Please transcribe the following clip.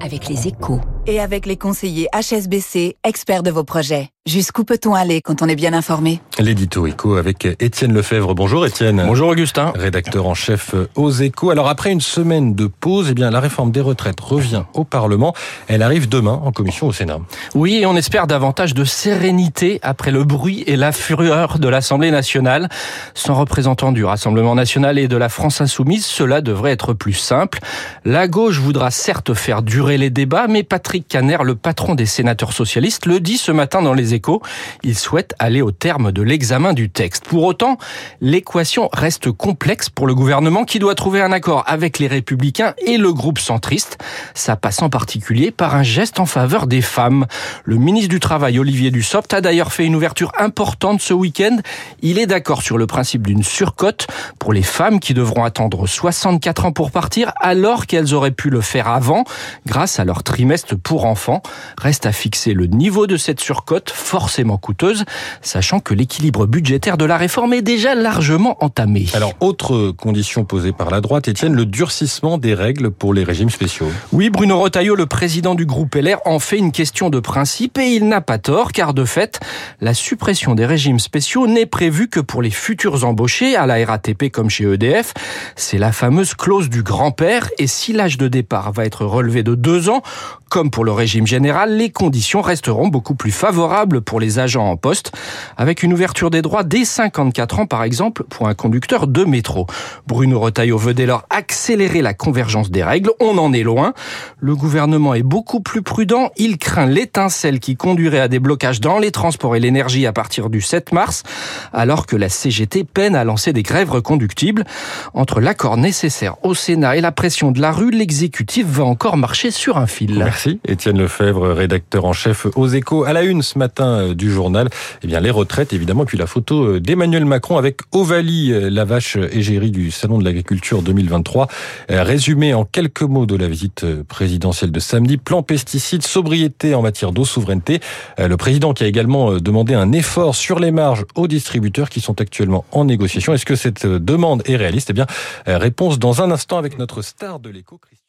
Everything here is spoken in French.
avec les échos. Et avec les conseillers HSBC, experts de vos projets. Jusqu'où peut-on aller quand on est bien informé? L'édito écho avec Étienne Lefebvre. Bonjour Étienne. Bonjour Augustin. Rédacteur en chef aux échos. Alors après une semaine de pause, eh bien la réforme des retraites revient au Parlement. Elle arrive demain en commission au Sénat. Oui, et on espère davantage de sérénité après le bruit et la fureur de l'Assemblée nationale. Sans représentant du Rassemblement national et de la France insoumise, cela devrait être plus simple. La gauche voudra certes faire durer les débats, mais Patrick Caner, le patron des sénateurs socialistes, le dit ce matin dans les échos. Il souhaite aller au terme de l'examen du texte. Pour autant, l'équation reste complexe pour le gouvernement qui doit trouver un accord avec les républicains et le groupe centriste. Ça passe en particulier par un geste en faveur des femmes. Le ministre du Travail, Olivier Dussopt, a d'ailleurs fait une ouverture importante ce week-end. Il est d'accord sur le principe d'une surcote pour les femmes qui devront attendre 64 ans pour partir alors qu'elles auraient pu le faire avant grâce à leur trimestre pour enfants. Reste à fixer le niveau de cette surcote forcément coûteuse, sachant que l'équilibre budgétaire de la réforme est déjà largement entamé. Alors, autre condition posée par la droite, Étienne, le durcissement des règles pour les régimes spéciaux. Oui, Bruno Retailleau, le président du groupe LR, en fait une question de principe et il n'a pas tort, car de fait, la suppression des régimes spéciaux n'est prévue que pour les futurs embauchés à la RATP comme chez EDF. C'est la fameuse clause du grand-père et si l'âge de départ va être relevé de deux ans, comme pour le régime général, les conditions resteront beaucoup plus favorables pour les agents en poste, avec une ouverture des droits dès 54 ans par exemple pour un conducteur de métro. Bruno Retailleau veut dès lors accélérer la convergence des règles, on en est loin. Le gouvernement est beaucoup plus prudent, il craint l'étincelle qui conduirait à des blocages dans les transports et l'énergie à partir du 7 mars, alors que la CGT peine à lancer des grèves reconductibles. Entre l'accord nécessaire au Sénat et la pression de la rue, l'exécutif va encore marcher sur un fil. Merci Étienne Lefebvre, rédacteur en chef aux échos. À la une ce matin euh, du journal, eh bien les retraites évidemment, puis la photo euh, d'Emmanuel Macron avec Ovalie, euh, la vache égérie du Salon de l'Agriculture 2023. Résumé en quelques mots de la visite présidentielle de samedi, plan pesticides, sobriété en matière d'eau, souveraineté. Le président qui a également demandé un effort sur les marges aux distributeurs qui sont actuellement en négociation. Est-ce que cette demande est réaliste? Eh bien, réponse dans un instant avec notre star de l'écho, Christian.